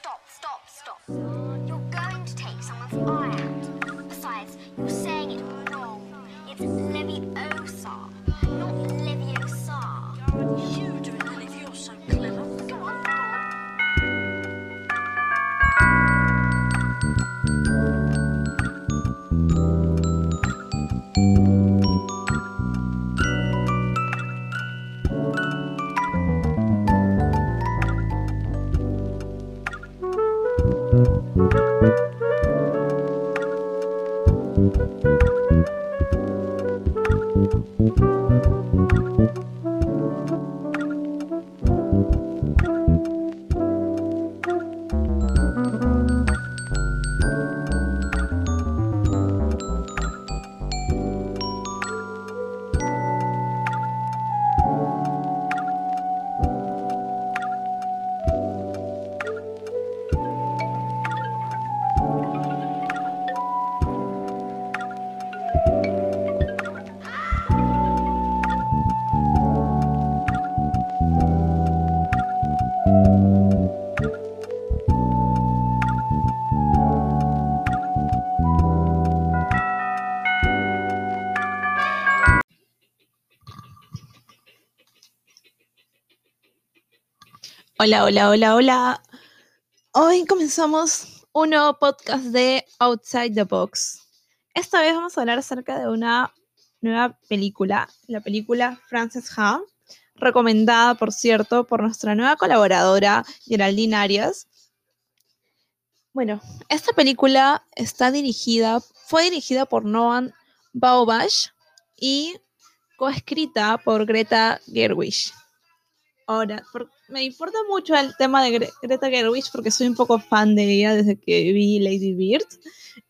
stop, stop, stop. Hola, hola, hola, hola. Hoy comenzamos un nuevo podcast de Outside the Box. Esta vez vamos a hablar acerca de una nueva película, la película Frances Ha, recomendada, por cierto, por nuestra nueva colaboradora, Geraldine Arias. Bueno, esta película está dirigida, fue dirigida por Noam Baumbach y coescrita por Greta Gerwig. Ahora, por- me importa mucho el tema de Gre- Greta Gerwig porque soy un poco fan de ella desde que vi Lady Bird.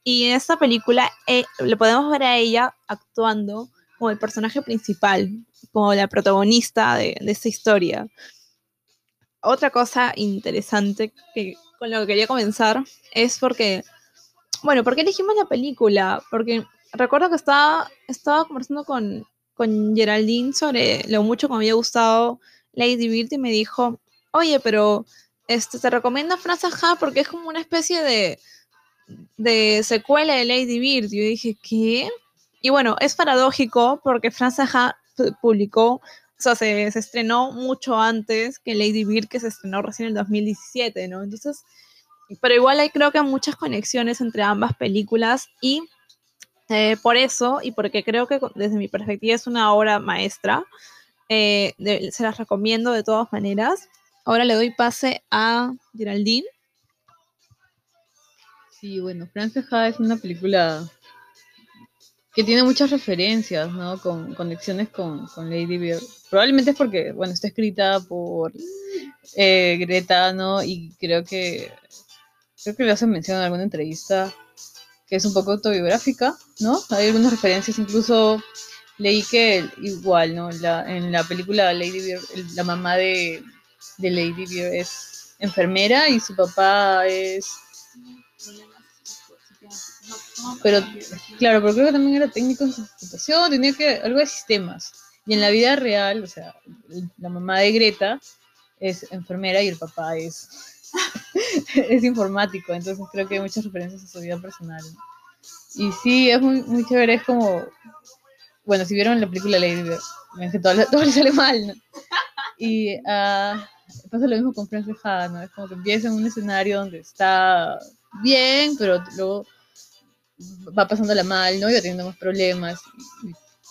Y en esta película eh, le podemos ver a ella actuando como el personaje principal, como la protagonista de, de esta historia. Otra cosa interesante que, con lo que quería comenzar es porque, bueno, ¿por qué elegimos la película? Porque recuerdo que estaba, estaba conversando con, con Geraldine sobre lo mucho que me había gustado Lady Bird y me dijo, oye, pero este, te recomiendo Frances Ha porque es como una especie de, de secuela de Lady Bird. Yo dije, ¿qué? Y bueno, es paradójico porque Frances Ha pu- publicó, o sea, se, estrenó mucho antes que Lady Bird, que se estrenó recién en el 2017, ¿no? Entonces, pero igual hay creo que muchas conexiones entre ambas películas y eh, por eso, y porque creo que desde mi perspectiva es una obra maestra, eh, se las recomiendo de todas maneras. Ahora le doy pase a Geraldine. Sí, bueno, Frances Ha es una película que tiene muchas referencias, ¿no? Con conexiones con, Lady Bird. Probablemente es porque, bueno, está escrita por eh, Greta, ¿no? Y creo que creo que le hacen mención en alguna entrevista que es un poco autobiográfica, ¿no? Hay algunas referencias, incluso leí que igual, ¿no? La, en la película Lady Bird, la mamá de, de Lady Bird es enfermera y su papá es pero claro, pero creo que también era técnico en computación, tenía que algo de sistemas. Y en la vida real, o sea, la mamá de Greta es enfermera y el papá es es informático, entonces creo que hay muchas referencias a su vida personal. Y sí, es muy, muy chévere, es como, bueno, si vieron la película Lady Bird, ven que todo, todo le sale mal, ¿no? Y ah, pasa lo mismo con Frances Ha, ¿no? Es como que empieza en un escenario donde está bien, pero luego va pasándola mal, ¿no? Y va teniendo más problemas,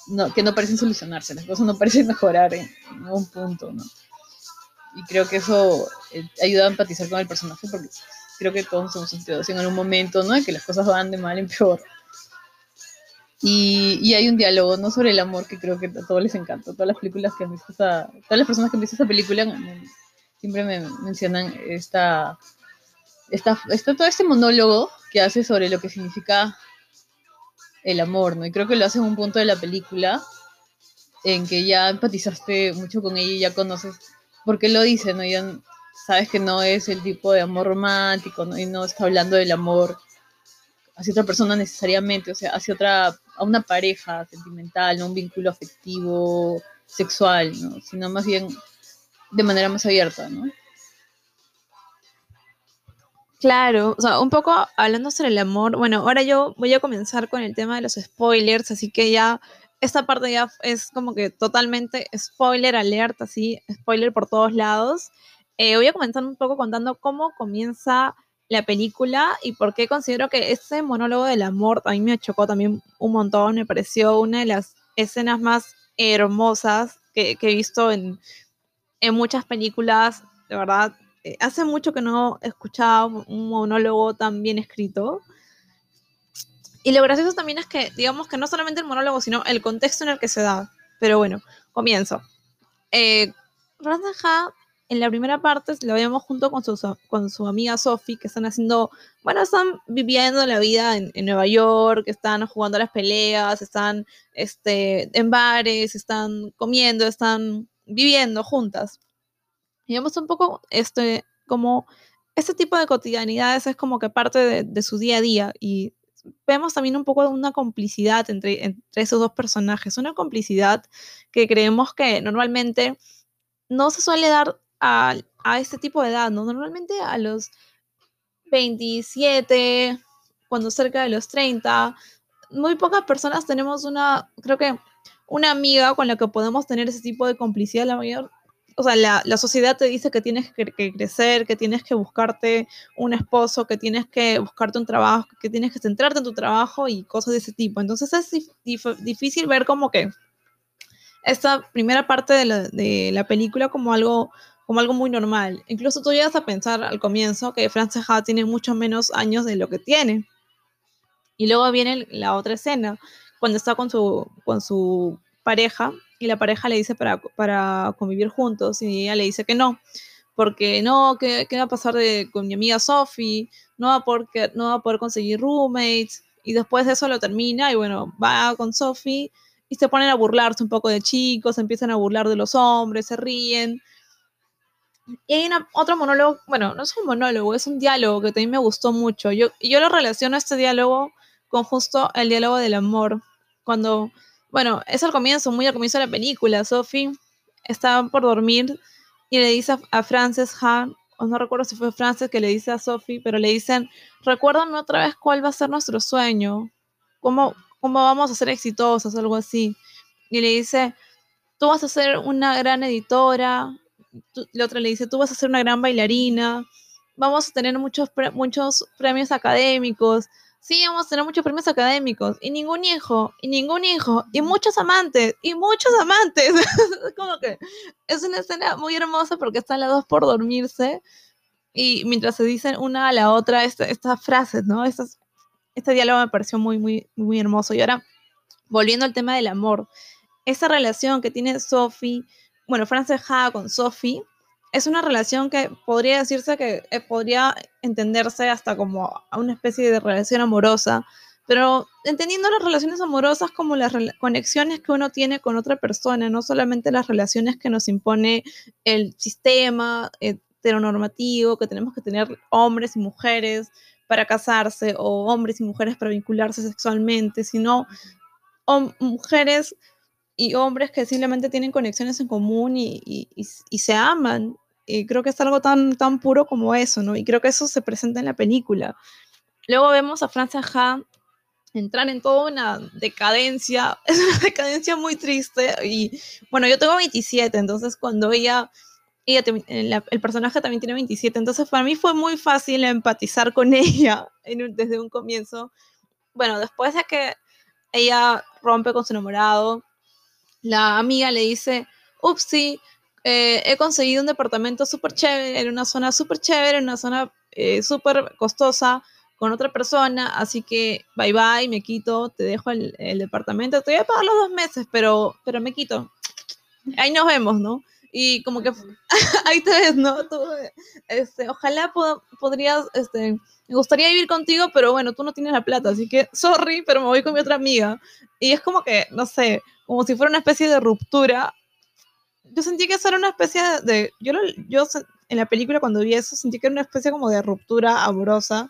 no, que no parecen solucionarse, las cosas no parecen mejorar en, en algún punto, ¿no? Y creo que eso eh, ayuda a empatizar con el personaje porque creo que todos nos hemos sentido así en algún momento, ¿no? Que las cosas van de mal en peor. Y, hay un diálogo, ¿no? Sobre el amor que creo que a todos les encanta. Todas las películas que han visto esta, todas las personas que han visto esta película siempre me mencionan esta, esta, esta, todo este monólogo que hace sobre lo que significa el amor, ¿no? Y creo que lo hace en un punto de la película en que ya empatizaste mucho con ella y ya conoces por qué lo dice, ¿no? Ya sabes que no es el tipo de amor romántico, ¿no? Y no está hablando del amor hacia otra persona necesariamente, o sea, hacia otra, a una pareja sentimental, no un vínculo afectivo, sexual, ¿no? Sino más bien de manera más abierta, ¿no? Claro, o sea, un poco hablando sobre el amor. Bueno, ahora yo voy a comenzar con el tema de los spoilers, así que ya esta parte ya es como que totalmente spoiler alerta, así, spoiler por todos lados. Eh, voy a comenzar un poco contando cómo comienza la película y por qué considero que ese monólogo del amor a mí me chocó también un montón, me pareció una de las escenas más hermosas que, he visto en, en muchas películas, de verdad. eh, hace mucho que no escuchaba un monólogo tan bien escrito. Y lo gracioso también es que, digamos que no solamente el monólogo, sino el contexto en el que se da. Pero bueno, comienzo. Eh, en la primera parte, lo vemos junto con su, con su amiga Sophie, que están haciendo, bueno, están viviendo la vida en, en Nueva York, están jugando a las peleas, están este, en bares, están comiendo, están viviendo juntas. Y vemos un poco este, como este tipo de cotidianidades es como que parte de, de su día a día y vemos también un poco de una complicidad entre, entre esos dos personajes, una complicidad que creemos que normalmente no se suele dar a, a este tipo de edad, ¿no? Normalmente a los 27, cuando cerca de los 30, muy pocas personas tenemos una, creo que una amiga con la que podemos tener ese tipo de complicidad, la mayor o sea, la, la, sociedad te dice que tienes que, que, crecer, que tienes que buscarte un esposo, que tienes que buscarte un trabajo, que tienes que centrarte en tu trabajo y cosas de ese tipo. Entonces es dif difícil ver como que esta primera parte de la, de la, película como algo, como algo muy normal. Incluso tú llegas a pensar al comienzo que Frances Ha tiene mucho menos años de lo que tiene. Y luego viene la otra escena, cuando está con su, con su pareja y la pareja le dice para, para convivir juntos y ella le dice que no, porque no, ¿qué, qué va a pasar de, con mi amiga Sophie? No va, a poder, no va a poder conseguir roommates y después de eso lo termina y bueno, va con Sophie y se ponen a burlarse un poco de chicos, empiezan a burlar de los hombres, se ríen. Y hay una, otro monólogo, bueno, no es un monólogo, es un diálogo que también me gustó mucho. Yo, yo lo relaciono este diálogo con justo el diálogo del amor, cuando bueno, es al comienzo, muy al comienzo de la película. Sophie está por dormir y le dice a, a Frances Ha, o no recuerdo si fue Frances que le dice a Sophie, pero le dicen, recuérdame otra vez cuál va a ser nuestro sueño, cómo, cómo vamos a ser exitosos, algo así. Y le dice, tú vas a ser una gran editora, tú, la otra le dice, tú vas a ser una gran bailarina, vamos a tener muchos, pre muchos premios académicos, sí, vamos a tener muchos premios académicos, y ningún hijo, y ningún hijo, y muchos amantes, y muchos amantes. como que es una escena muy hermosa porque están las dos por dormirse, y mientras se dicen una a la otra esta, estas frases, ¿no? Este diálogo me pareció muy, muy, muy hermoso. Y ahora, volviendo al tema del amor, esa relación que tiene Sophie, bueno, Frances Ha con Sophie, es una relación que podría decirse que eh, podría entenderse hasta como una especie de relación amorosa, pero entendiendo las relaciones amorosas como las conexiones que uno tiene con otra persona, no solamente las relaciones que nos impone el sistema heteronormativo, que tenemos que tener hombres y mujeres para casarse o hombres y mujeres para vincularse sexualmente, sino mujeres y hombres que simplemente tienen conexiones en común y, y, y, se aman. Y creo que es algo tan, tan puro como eso, ¿no? Y creo que eso se presenta en la película. Luego vemos a Frances Ha entrar en toda una decadencia, es una decadencia muy triste. Y bueno, yo tengo 27, entonces cuando ella, ella la, el personaje también tiene 27, entonces para mí fue muy fácil empatizar con ella en, desde un comienzo. Bueno, después de que ella rompe con su enamorado, la amiga le dice, ups, sí, eh, he conseguido un departamento súper chévere, en una zona súper chévere, en una zona eh, súper costosa, con otra persona, así que bye bye, me quito, te dejo el, el, departamento, te voy a pagar los dos meses, pero, pero me quito. Ahí nos vemos, ¿no? Y como que ahí te ves, ¿no? Tú, este, ojalá pod podrías, este, me gustaría vivir contigo, pero bueno, tú no tienes la plata, así que sorry, pero me voy con mi otra amiga. Y es como que, no sé, como si fuera una especie de ruptura. Yo sentí que eso era una especie de. Yo, lo, yo en la película, cuando vi eso, sentí que era una especie como de ruptura amorosa,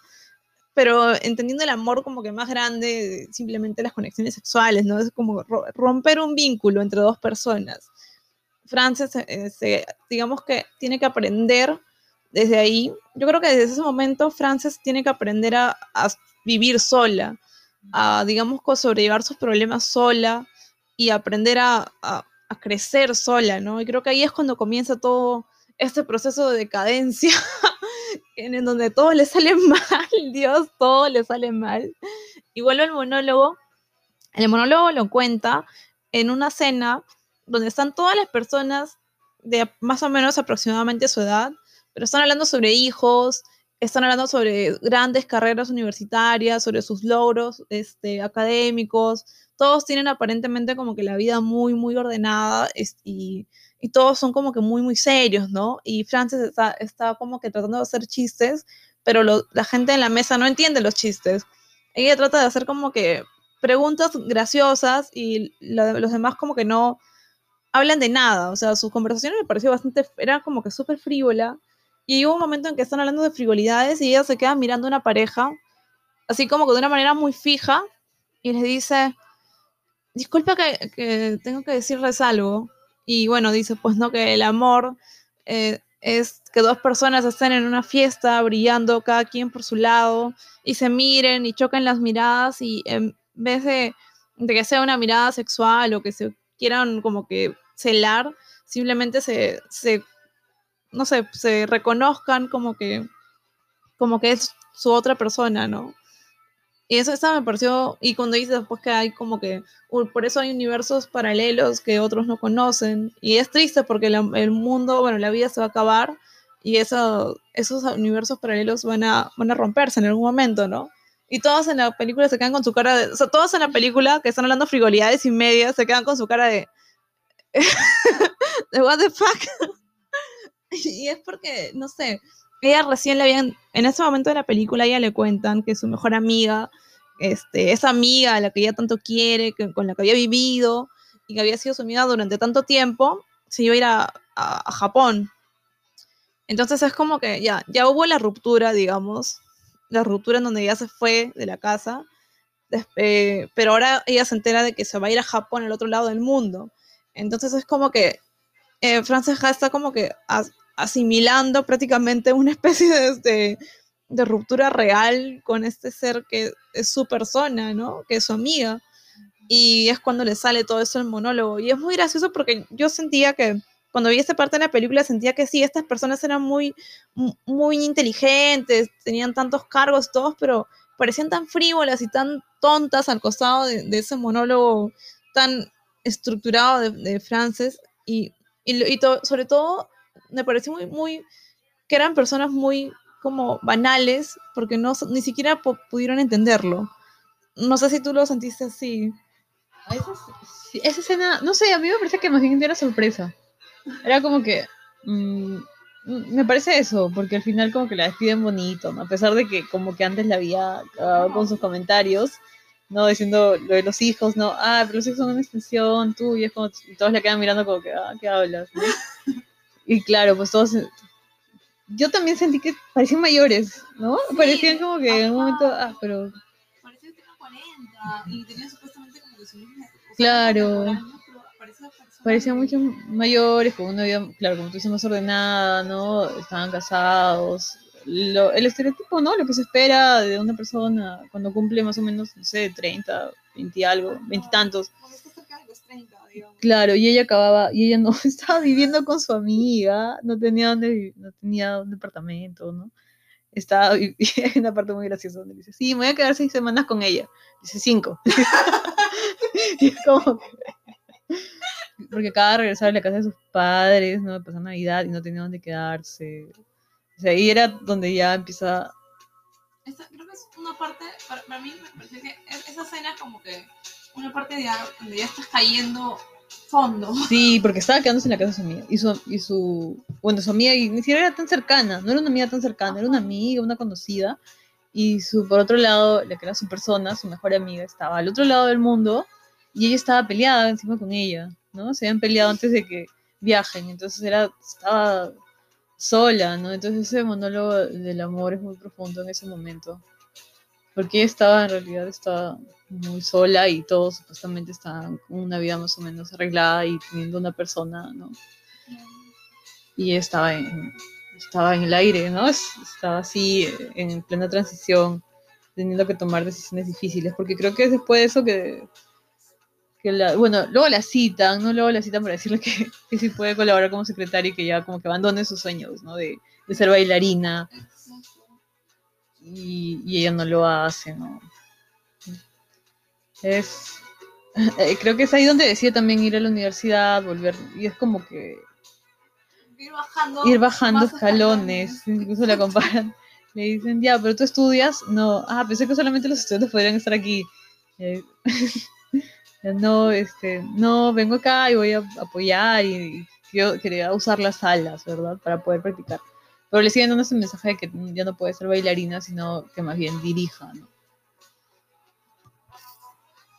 pero entendiendo el amor como que más grande, simplemente las conexiones sexuales, ¿no? Es como romper un vínculo entre dos personas. Frances, eh, se, digamos que tiene que aprender desde ahí yo creo que desde ese momento Frances tiene que aprender a, a vivir sola, a, digamos, sobrellevar sus problemas sola y aprender a, a- crecer sola, ¿no? Y creo que ahí es cuando comienza todo este proceso de decadencia, en, en donde todo le sale mal, Dios, todo le sale mal. Y vuelve al monólogo, el monólogo lo cuenta en una cena donde están todas las personas de más o menos aproximadamente su edad, pero están hablando sobre hijos, están hablando sobre grandes carreras universitarias, sobre sus logros este, académicos. Todos tienen aparentemente como que la vida muy, muy ordenada y, todos son como que muy, muy serios, ¿no? Y Frances está, está como que tratando de hacer chistes, pero la gente en la mesa no entiende los chistes. Ella trata de hacer como que preguntas graciosas y los demás como que no hablan de nada. O sea, sus conversaciones me pareció bastante, era como que súper frívola. Y hubo un momento en que están hablando de frivolidades y ella se queda mirando a una pareja, así como de una manera muy fija, y les dice, disculpa que, tengo que decirles algo. Y bueno, dice, pues no, que el amor eh, es que dos personas estén en una fiesta brillando cada quien por su lado y se miren y choquen las miradas y en vez de, que sea una mirada sexual o que se quieran como que celar, simplemente se no sé, se reconozcan como que, como que es su otra persona, ¿no? Y eso, eso me pareció, y cuando dice después que hay como que, por eso hay universos paralelos que otros no conocen, y es triste porque la- el mundo, bueno, la vida se va a acabar, y eso, esos universos paralelos van a, van a romperse en algún momento, ¿no? Y todos en la película se quedan con su cara de, o sea, todos en la película que están hablando frivolidades y medias se quedan con su cara de, de what the fuck. Y es porque, no sé, ella recién le habían, en ese momento de la película, ella le cuentan que su mejor amiga, este, esa amiga a la que ella tanto quiere, que, con la que había vivido y que había sido su amiga durante tanto tiempo, se iba a ir a, Japón. Entonces es como que ya, ya hubo la ruptura, digamos, la ruptura en donde ella se fue de la casa, eh, pero ahora ella se entera de que se va a ir a Japón, al otro lado del mundo. Entonces es como que eh, Frances Ha está como que asimilando prácticamente una especie de, de- ruptura real con este ser que es su persona, ¿no? Que es su amiga. Y es cuando le sale todo eso el monólogo. Y es muy gracioso porque yo sentía que cuando vi esta parte de la película sentía que sí, estas personas eran muy, mu- muy inteligentes, tenían tantos cargos todos, pero parecían tan frívolas y tan tontas al costado de, ese monólogo tan estructurado de, de Frances. Y, y, y sobre todo me pareció muy, muy, que eran personas muy como banales, porque no, ni siquiera pu- pudieron entenderlo. No sé si tú lo sentiste así. A Esa, esa escena, no sé, a mí me parece que más bien era sorpresa. Era como que. mm, mm, me parece eso, porque al final como que la despiden bonito, ¿no? A pesar de que como que antes la había cagado con sus comentarios, ¿no? Diciendo lo de los hijos, ¿no? Ah, pero los hijos son una extensión tuya, es como, y todos la quedan mirando como que, ah, ¿qué hablas? no? Y claro, pues todos... Yo también sentí que parecían mayores, ¿no? Parecían como que en un momento, ah, pero Parecía que tenía 40 y tenía supuestamente como que su mismo. Claro. parecían mucho mayores, con una vida, claro, como tú dices, más ordenada, ¿no? Estaban casados. Lo- el estereotipo, ¿no? Lo que se espera de una persona cuando cumple más o menos, no sé, 30, 20 y algo, 20 y tantos. Cuando está cerca de los 30, digamos. Claro, y ella acababa, y ella no estaba viviendo con su amiga, no tenía donde no tenía un departamento, ¿no? Estaba, y hay una parte muy graciosa donde dice, sí, me voy a quedar seis semanas con ella. Dice, cinco. y es como que- porque acaba de regresar a la casa de sus padres, ¿no? Pasar Navidad y no tenía donde quedarse. O sea, ahí era donde ya empieza Esa, creo que es una parte, para, para mí me parece que es- esa escena es como que una parte de donde ya estás cayendo fondo. Sí, porque estaba quedándose en la casa de su amiga. Y su, y su, bueno, su amiga, y ni siquiera era tan cercana, no era una amiga tan cercana, era una amiga, una conocida. Y su, por otro lado, la que era su persona, su mejor amiga, estaba al otro lado del mundo y ella estaba peleada encima con ella, ¿no? Se habían peleado antes de que viajen, entonces era, estaba sola, ¿no? Entonces ese monólogo del amor es muy profundo en ese momento. Porque estaba, en realidad, estaba muy sola y todos supuestamente estaban con una vida más o menos arreglada y teniendo una persona, ¿no? Y estaba en, estaba en el aire, ¿no? Es- Estaba así eh, en plena transición, teniendo que tomar decisiones difíciles, porque creo que es después de eso que, la, bueno, luego la citan, ¿no? Luego la citan para decirle que, que sí puede colaborar como secretaria y que ya como que abandone sus sueños, ¿no? De ser bailarina. Y, y ella no lo hace, ¿no? Es... eh, Creo que es ahí donde decide también ir a la universidad, volver, y es como que Ir bajando. ir bajando más escalones, incluso la comparan. Le dicen, ya, pero tú estudias. No, ah, pensé que solamente los estudiantes podrían estar aquí. Eh, no, este, no, vengo acá y voy a apoyar y, yo quería usar las salas, ¿verdad? Para poder practicar. Pero le siguen dando ese mensaje de que ya no puede ser bailarina, sino que más bien dirija, ¿no?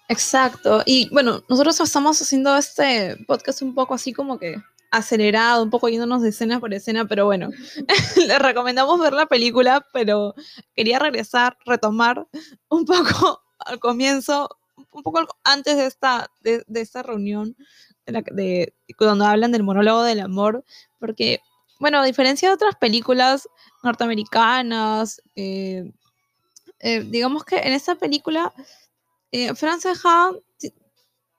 Exacto. Y bueno, nosotros estamos haciendo este podcast un poco así como que acelerado, un poco yéndonos de escena por escena, pero bueno, les recomendamos ver la película, pero quería regresar, retomar un poco al comienzo, un poco antes de esta, de, de esta reunión, de, cuando hablan del monólogo del amor, porque, bueno, a diferencia de otras películas norteamericanas, eh, eh, digamos que en esta película eh, Frances Ha,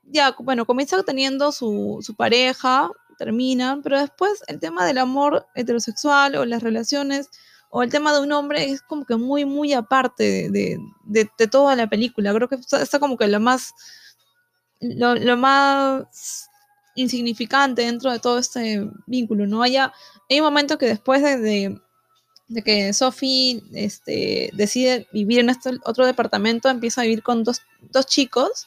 ya, bueno, comienza teniendo su, su pareja, terminan, pero después el tema del amor heterosexual o las relaciones o el tema de un hombre es como que muy, muy aparte de, de- toda la película. Creo que está, como que más, lo más insignificante dentro de todo este vínculo, ¿no? Haya, hay un momento que después de, de- de que Sophie este, decide vivir en este otro departamento, empieza a vivir con dos, dos chicos,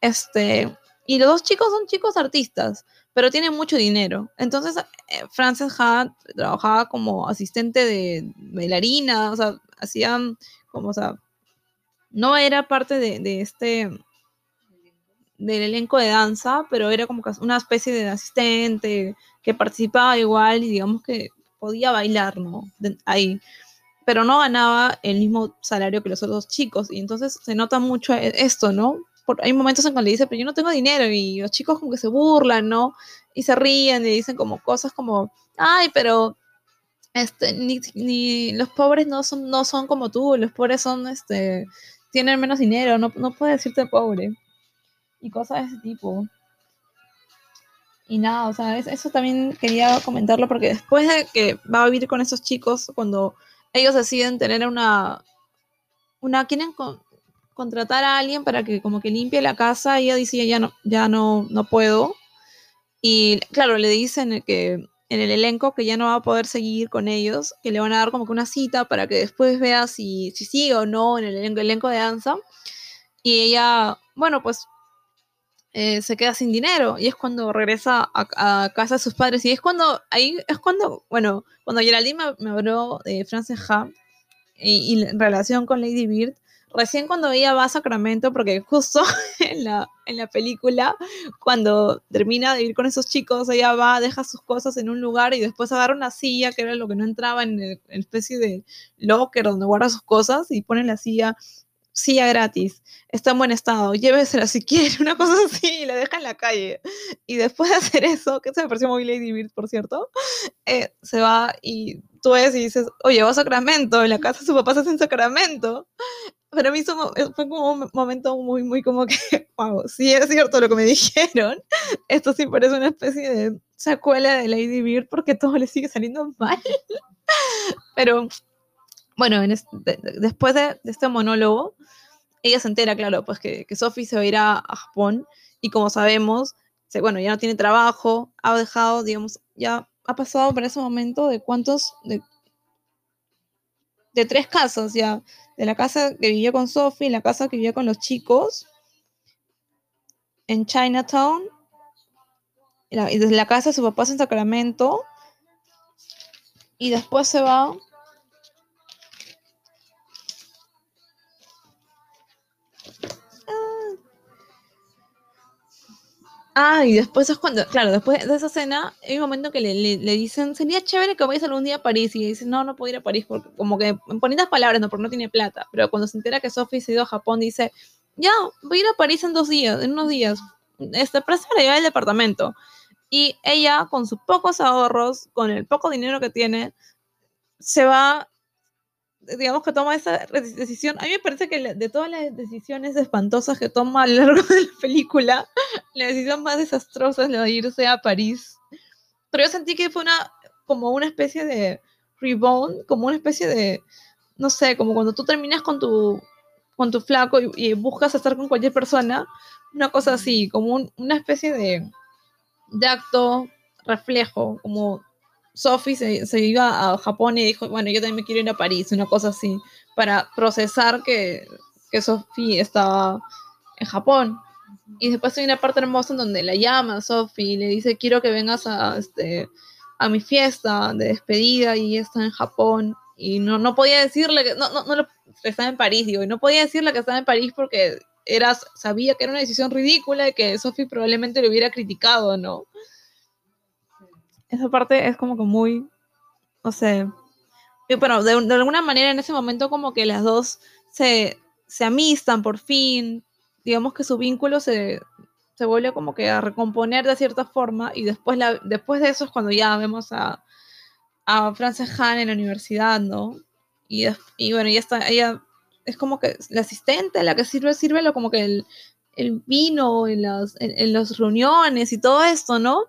este, y los dos chicos son chicos artistas, pero tienen mucho dinero. Entonces, eh, Frances Ha trabajaba como asistente de bailarina, o sea, hacían como, o sea, no era parte de, de este del elenco de danza, pero era como una especie de asistente que participaba igual y digamos que podía bailar, ¿no? Ahí. Pero no ganaba el mismo salario que los otros chicos. Y entonces se nota mucho e- esto, ¿no? Por- hay momentos en que le dice, pero yo no tengo dinero. Y los chicos como que se burlan, ¿no? Y se ríen y dicen como cosas como, ay, pero este, ni, ni los pobres no son, no son como tú, los pobres son, este, tienen menos dinero, no, no puedes decirte pobre. Y cosas de ese tipo. Y nada, o sea, es- eso también quería comentarlo porque después de que va a vivir con esos chicos, cuando ellos deciden tener una, una, quieren con- contratar a alguien para que como que limpie la casa, ella dice, ya no, ya no, no puedo. Y claro, le dicen que en el elenco que ya no va a poder seguir con ellos, que le van a dar como que una cita para que después vea si, si sigue o no en el elenco, elenco de danza. Y ella, bueno, pues eh, se queda sin dinero y es cuando regresa a, casa de sus padres. Y es cuando, ahí es cuando, bueno, cuando Geraldine me, habló de Frances Ha y, y en relación con Lady Bird, recién cuando ella va a Sacramento, porque justo en la, en la película, cuando termina de ir con esos chicos, ella va, deja sus cosas en un lugar y después agarra una silla, que era lo que no entraba en el- especie de locker donde guarda sus cosas, y pone la silla, silla gratis, está en buen estado, llévesela si quiere, una cosa así, y la deja en la calle. Y después de hacer eso, que se me pareció muy Lady Bird, por cierto, eh, se va y tú ves y dices, oye, va a Sacramento, en la casa de su papá se hace en Sacramento. Para mí eso mo- fue como un momento muy, muy como que, wow, sí es cierto lo que me dijeron. Esto sí parece una especie de secuela de Lady Bird porque todo le sigue saliendo mal. Pero bueno, en de- de- después de, este monólogo, ella se entera, claro, pues que, que Sophie se va a ir a, Japón y como sabemos, bueno, ya no tiene trabajo, ha dejado, digamos, ya ha pasado por ese momento de cuántos, de, de tres casas ya, de la casa que vivía con Sophie, la casa que vivía con los chicos en Chinatown, y desde la casa de su papá en Sacramento, y después se va Ah, y después es cuando, claro, después de esa escena, hay un momento que le, le- le dicen, sería chévere que vayas algún día a París. Y dice, no, no puedo ir a París, porque como que en bonitas palabras, no, porque no tiene plata. Pero cuando se entera que Sophie se ha ido a Japón, dice, ya, voy a ir a París en dos días, en unos días. Este, la llave del departamento. Y ella, con sus pocos ahorros, con el poco dinero que tiene, se va, digamos que toma esa decisión. A mí me parece que de todas las decisiones espantosas que toma a lo largo de la película, la decisión más desastrosa es la de irse a París. Pero yo sentí que fue una, como una especie de rebound, como una especie de, no sé, como cuando tú terminas con tu, con tu flaco y, y buscas estar con cualquier persona, una cosa así, como un- una especie de, de acto reflejo, como Sophie se, se iba a Japón y dijo, bueno, yo también me quiero ir a París, una cosa así, para procesar que, que Sophie estaba en Japón. Y después hay una parte hermosa en donde la llama Sophie y le dice, quiero que vengas a, este, a mi fiesta de despedida y está en Japón. Y no, no podía decirle que, no, no, no lo- estaba en París, digo, y no podía decirle que estaba en París porque era, sabía que era una decisión ridícula y que Sophie probablemente le hubiera criticado, ¿no? Esa parte es como que muy, no sé, bueno, de, alguna manera en ese momento como que las dos se, se amistan por fin, digamos que su vínculo se, se vuelve como que a recomponer de cierta forma y después, la, después de eso es cuando ya vemos a, a Frances Han en la universidad, ¿no? Y, y bueno, ya está, ella es como que la asistente, la que sirve, sirve lo, como que el, el vino en las, en las reuniones y todo esto, ¿no?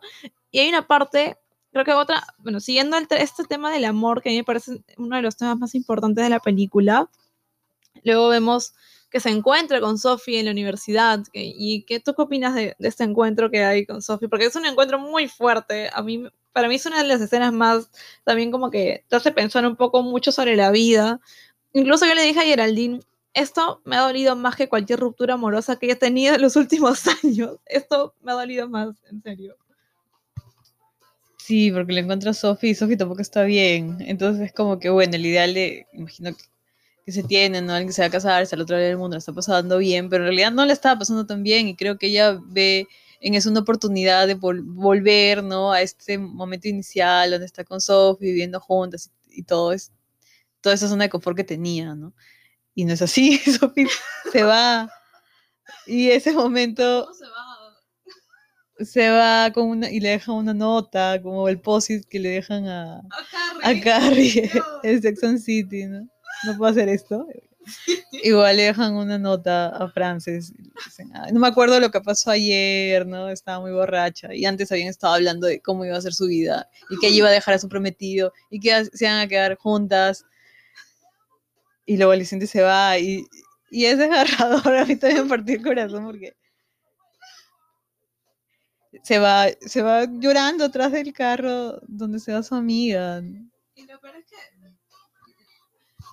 Y hay una parte, creo que otra, bueno, siguiendo este tema del amor, que a mí me parece uno de los temas más importantes de la película, luego vemos que se encuentra con Sophie en la universidad. ¿Y qué tú opinas de, de este encuentro que hay con Sophie? Porque es un encuentro muy fuerte. A mí, para mí es una de las escenas más, también como que te hace pensar un poco mucho sobre la vida. Incluso yo le dije a Geraldine, esto me ha dolido más que cualquier ruptura amorosa que haya tenido en los últimos años. Esto me ha dolido más, en serio. Sí, porque le encuentro a Sophie y Sophie tampoco está bien. Entonces es como que, bueno, el ideal de, imagino que, se tiene, ¿no? Alguien se va a casar, está al otro lado del mundo, le está pasando bien, pero en realidad no le estaba pasando tan bien y creo que ella ve en eso una oportunidad de vol- volver, ¿no? A este momento inicial donde está con Sophie, viviendo juntas y, y todo es, toda esa zona de confort que tenía, ¿no? Y no es así, Sophie se va. Y ese momento se va con una y le deja una nota, como el posit que le dejan a, a Carrie en Sex and City, ¿no? No puedo hacer esto. Igual le dejan una nota a Frances. y le dicen, "Ay, no me acuerdo lo que pasó ayer, ¿no? Estaba muy borracha. Y antes habían estado hablando de cómo iba a ser su vida y que ella iba a dejar a su prometido y que se iban a quedar juntas. Y luego Alicente se va y, y es desgarrador. A mí también me partió el corazón porque se va, se va llorando atrás del carro donde se va su amiga. Y lo peor es que.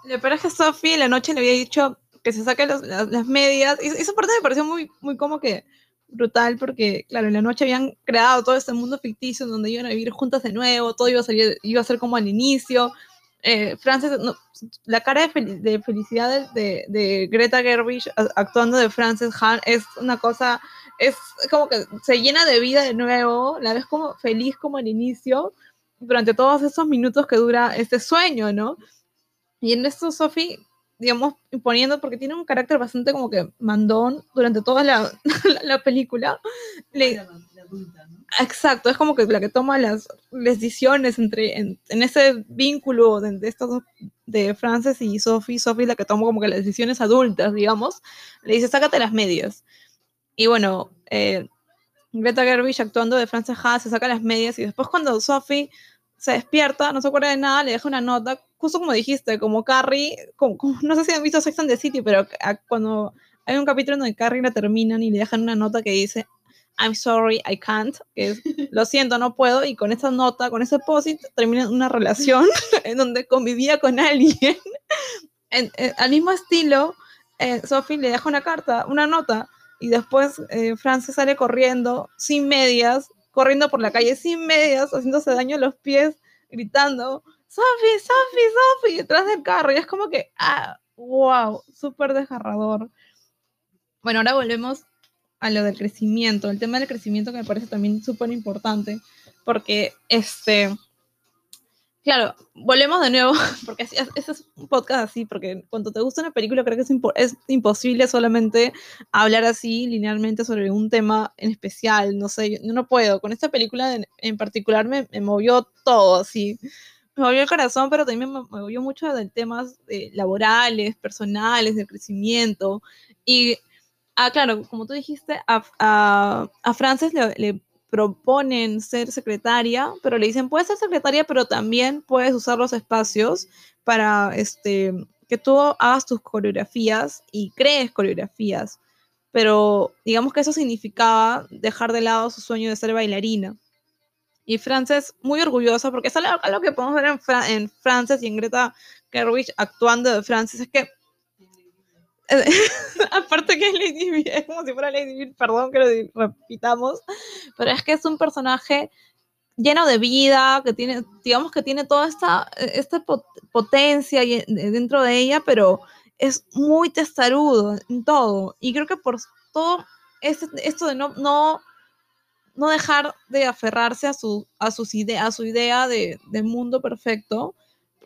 Lo peor es que Sophie la noche le había dicho que se saque los- las, las medias. Y esa parte me pareció muy, muy como que brutal, porque, claro, en la noche habían creado todo este mundo ficticio en donde iban a vivir juntas de nuevo, todo iba a, salir, iba a ser como al inicio. Eh, Frances, no, la cara de, fel- de felicidad de, de- de Greta Gerwig actuando de Frances Han es una cosa, es como que se llena de vida de nuevo, la ves como feliz como al inicio, durante todos esos minutos que dura este sueño, ¿no? Y en esto Sophie, digamos, imponiendo, porque tiene un carácter bastante como que mandón durante toda la, la, la película. Le, exacto, es como que la que toma las, decisiones entre, en, en ese vínculo de, de estos de Frances y Sophie, Sophie la que toma como que las decisiones adultas, digamos, le dice, sácate las medias. Y bueno, eh, Greta Gerwig actuando de Frances Ha se saca las medias y después cuando Sophie se despierta, no se acuerda de nada, le deja una nota, justo como dijiste, como Carrie, como, como- no sé si han visto Sex and the City, pero a- cuando hay un capítulo donde Carrie la terminan y le dejan una nota que dice I'm sorry, I can't, que es lo siento, no puedo, y con esa nota, con ese posit, terminan una relación en donde convivía con alguien. En- en- al mismo estilo, eh, Sophie le deja una carta, una nota, y después eh, Frances sale corriendo sin medias, corriendo por la calle sin medias, haciéndose daño a los pies, gritando, Sophie, Sophie, Sophie, detrás del carro. Y es como que, ah, wow, súper desgarrador. Bueno, ahora volvemos a lo del crecimiento, el tema del crecimiento que me parece también súper importante, porque este, claro, volvemos de nuevo, porque este es un podcast así, porque cuando te gusta una película creo que es, impo- imposible solamente hablar así linealmente sobre un tema en especial, no sé, yo no puedo, con esta película en, particular me, movió todo así, me volvió el corazón, pero también me, volvió mucho de temas eh, laborales, personales, de crecimiento. Y, ah, claro, como tú dijiste, a, a, a Frances le proponen ser secretaria, pero le dicen, puedes ser secretaria, pero también puedes usar los espacios para este, que tú hagas tus coreografías y crees coreografías. Pero digamos que eso significaba dejar de lado su sueño de ser bailarina. Y Frances, muy orgullosa, porque es algo, que podemos ver en, Fra- en Frances y en Greta Gerwig actuando de Frances, es que aparte que es Lady Di, es como si fuera Lady perdón que lo repitamos, pero es que es un personaje lleno de vida, que tiene, digamos que tiene toda esta, esta pot- potencia y- dentro de ella, pero es muy testarudo en todo. Y creo que por todo este- esto de no, no, no dejar de aferrarse a su, a sus ide- a su idea de, de mundo perfecto,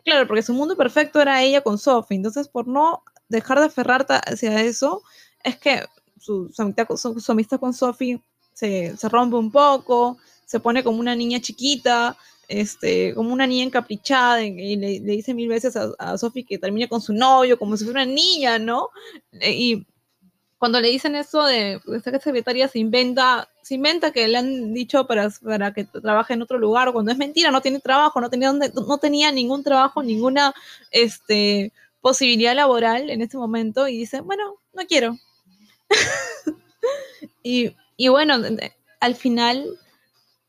claro, porque su mundo perfecto era ella con Sophie, entonces por no dejar de aferrarte hacia eso, es que su, su amistad, con- Sophie se, se rompe un poco, se pone como una niña chiquita, este, como una niña encaprichada, y le, le dice mil veces a, a que termine con su novio, como si fuera una niña, ¿no? Eh, Y cuando le dicen eso de, de ser secretaria, se inventa, se inventa que le han dicho para, para que trabaje en otro lugar, cuando es mentira, no tiene trabajo, no tenía, donde, no tenía ningún trabajo, ninguna este, posibilidad laboral en ese momento, y dice, bueno, no quiero. y, y bueno, al final,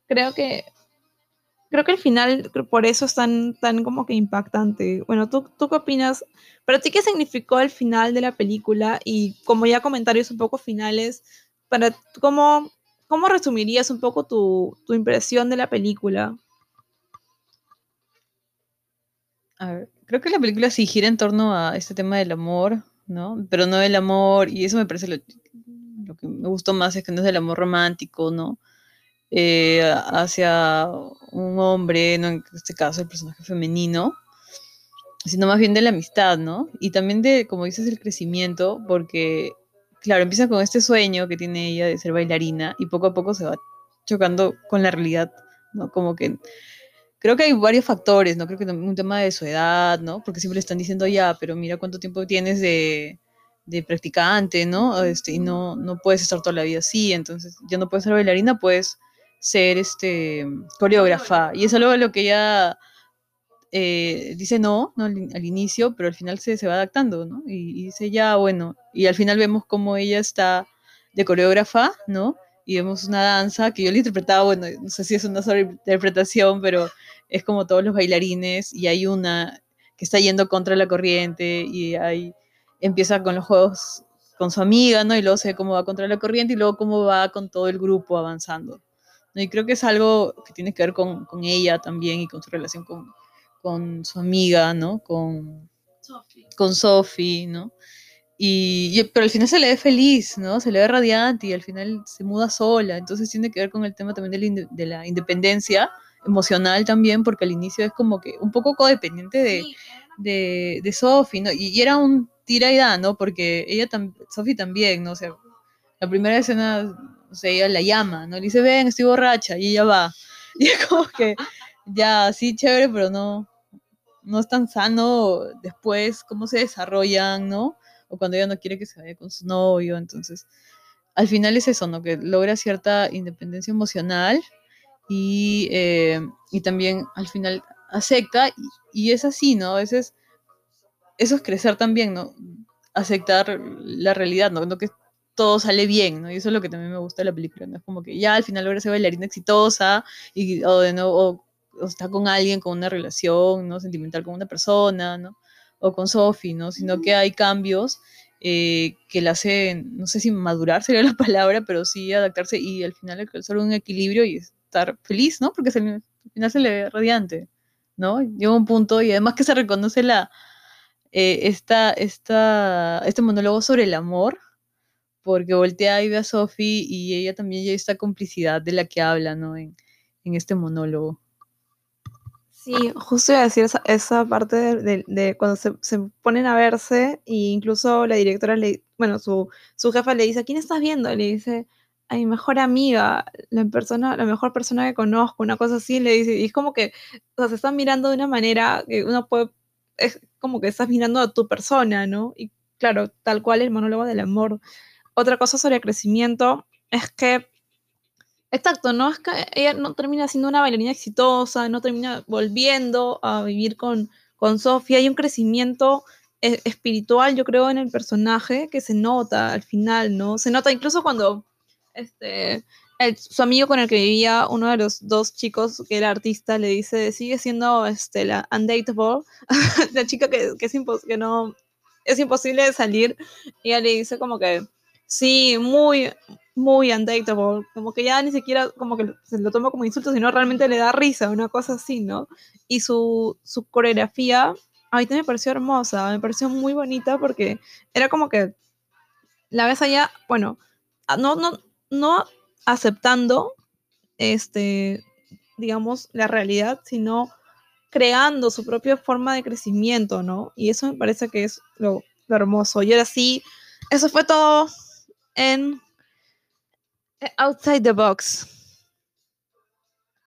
creo que creo que al final por eso es tan, tan como que impactante. Bueno, ¿tú, ¿tú qué opinas? ¿Para ti qué significó el final de la película? Y como ya comentarios un poco finales, para ¿cómo, cómo resumirías un poco tu, tu impresión de la película? A ver, creo que la película sí gira en torno a este tema del amor, ¿no? Pero no del amor, y eso me parece lo, lo que me gustó más, es que no es del amor romántico, ¿no? Eh, hacia un hombre, ¿no? En este caso el personaje femenino, sino más bien de la amistad, ¿no? Y también de, como dices, el crecimiento, porque, claro, empieza con este sueño que tiene ella de ser bailarina y poco a poco se va chocando con la realidad, ¿no? Como que creo que hay varios factores, ¿no? Creo que un tema de su edad, ¿no? Porque siempre le están diciendo ya, pero mira cuánto tiempo tienes de, de practicante, ¿no? Este, y no, no puedes estar toda la vida así, entonces ya no puedes ser bailarina, puedes ser este, coreógrafa. Y es algo lo que ella eh, dice no, ¿no? Al, in- al inicio, pero al final se, se va adaptando, ¿no? Y, y dice ya, bueno, y al final vemos cómo ella está de coreógrafa, ¿no? Y vemos una danza que yo le interpretaba, bueno, no sé si es una sobreinterpretación, pero es como todos los bailarines y hay una que está yendo contra la corriente y ahí empieza con los juegos con su amiga, ¿no? Y luego se ve cómo va contra la corriente y luego cómo va con todo el grupo avanzando. ¿no? Y creo que es algo que tiene que ver con, con ella también y con su relación con, con su amiga, ¿no? Con, con Sophie, ¿no? Y, y- pero al final se le ve feliz, ¿no? Se le ve radiante y al final se muda sola. Entonces tiene que ver con el tema también de la, inde- de la independencia emocional también, porque al inicio es como que un poco codependiente de, de, de Sophie, ¿no? Y, y era un tira y da, ¿no? Porque ella también, Sophie también, ¿no? O sea, la primera escena, o sea, ella la llama, ¿no? Le dice, ven, estoy borracha, y ella va. Y es como que, ya, sí, chévere, pero no, no es tan sano después cómo se desarrollan, ¿no? O cuando ella no quiere que se vaya con su novio, entonces, al final es eso, ¿no? Que logra cierta independencia emocional y, eh, y también al final acepta y, y es así, ¿no? A veces eso es crecer también, ¿no? Aceptar la realidad, ¿no? No que todo sale bien, ¿no? Y eso es lo que también me gusta de la película, ¿no? Es como que ya al final logra ser bailarina exitosa y, o de nuevo, o, o está con alguien, con una relación, ¿no? Sentimental con una persona, ¿no? O con Sophie, ¿no? Sino que hay cambios eh, que la hacen, no sé si madurar sería la palabra, pero sí adaptarse y al final alcanzar un equilibrio y estar feliz, ¿no? Porque se al final se le ve radiante, ¿no? Llega un punto y además que se reconoce la, eh, esta, esta, este monólogo sobre el amor, porque voltea y ve a Sophie y ella también ya esta complicidad de la que habla, ¿no? En, en este monólogo. Sí, justo iba a decir esa, esa parte de, de- cuando se, se ponen a verse e incluso la directora le, bueno, su, su jefa le dice, ¿a quién estás viendo? Le dice, a mi mejor amiga, la persona, la mejor persona que conozco, una cosa así, le dice, y es como que, o sea, se están mirando de una manera que uno puede, es como que estás mirando a tu persona, ¿no? Y claro, tal cual el monólogo del amor. Otra cosa sobre el crecimiento es que, exacto, ¿no? Es que ella no termina siendo una bailarina exitosa, no termina volviendo a vivir con, con Sofía, hay un crecimiento eh, espiritual, yo creo, en el personaje que se nota al final, ¿no? Se nota incluso cuando este, su amigo con el que vivía, uno de los dos chicos que era artista, le dice, sigue siendo este, la undateable, la chica que, que es que no, es imposible de salir, y ella le dice como que, sí, muy, muy undateable, como que ya ni siquiera como que lo toma como insulto, sino realmente le da risa, una cosa así, ¿no? Y su, su coreografía, a mí me pareció hermosa, me pareció muy bonita porque era como que la ves allá, bueno, a- no, no, no aceptando, este, digamos, la realidad, sino creando su propia forma de crecimiento, ¿no? Y eso me parece que es lo, lo hermoso. Y ahora sí, eso fue todo en Outside the Box.